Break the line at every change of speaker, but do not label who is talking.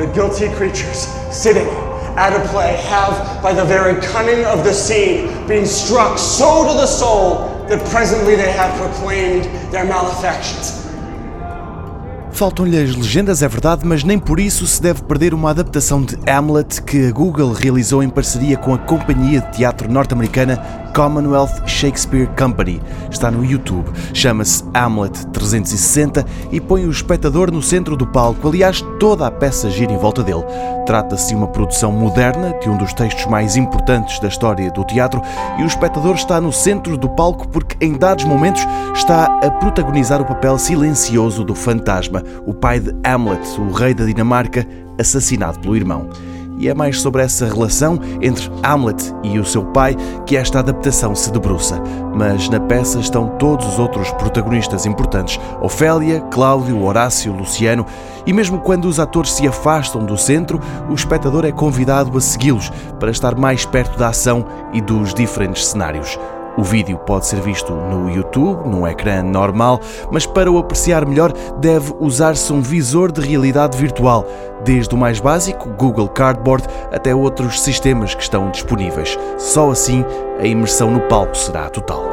the guilty creatures sitting at a play have, by the very cunning of the scene, been struck so to the soul that presently they have proclaimed their malefactions.
Faltam-lhe as legendas, é verdade, mas nem por isso se deve perder uma adaptação de Hamlet que a Google realizou em parceria com a companhia de teatro norte-americana Commonwealth Shakespeare Company. Está no YouTube. Chama-se Hamlet 360 e põe o espectador no centro do palco. Aliás, toda a peça gira em volta dele. Trata-se de uma produção moderna de um dos textos mais importantes da história do teatro e o espectador está no centro do palco porque, em dados momentos, está a protagonizar o papel silencioso do fantasma, o pai de Hamlet, o rei da Dinamarca, assassinado pelo irmão e é mais sobre essa relação entre Hamlet e o seu pai que esta adaptação se debruça. Mas na peça estão todos os outros protagonistas importantes: Ofélia, Cláudio, Horácio, Luciano, e mesmo quando os atores se afastam do centro, o espectador é convidado a segui-los para estar mais perto da ação e dos diferentes cenários. O vídeo pode ser visto no YouTube, num ecrã normal, mas para o apreciar melhor deve usar-se um visor de realidade virtual, desde o mais básico, Google Cardboard, até outros sistemas que estão disponíveis. Só assim a imersão no palco será total.